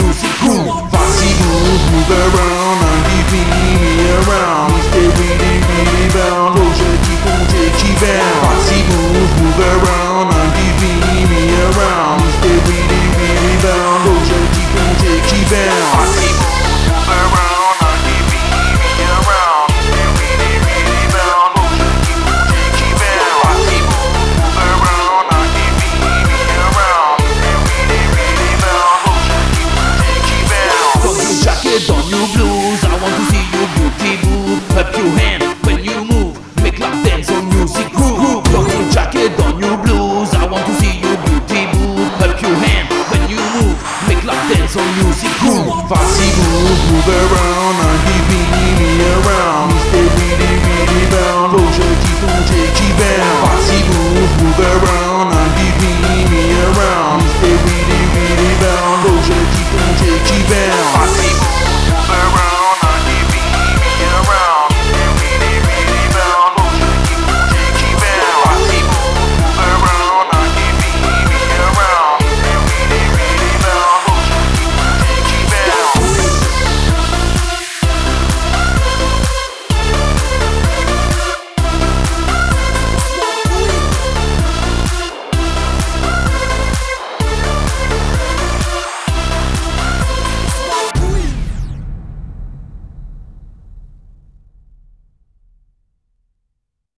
music groove. Bossy move, move around and keep me around. Jacket on your blues, I want to see you beauty move. Clap your hand when you move, make love dance on music groove. From your jacket on your blues, I want to see you beauty move. Clap your hand when you move, make love dance on music groove. Foxy move, move around, uh, 90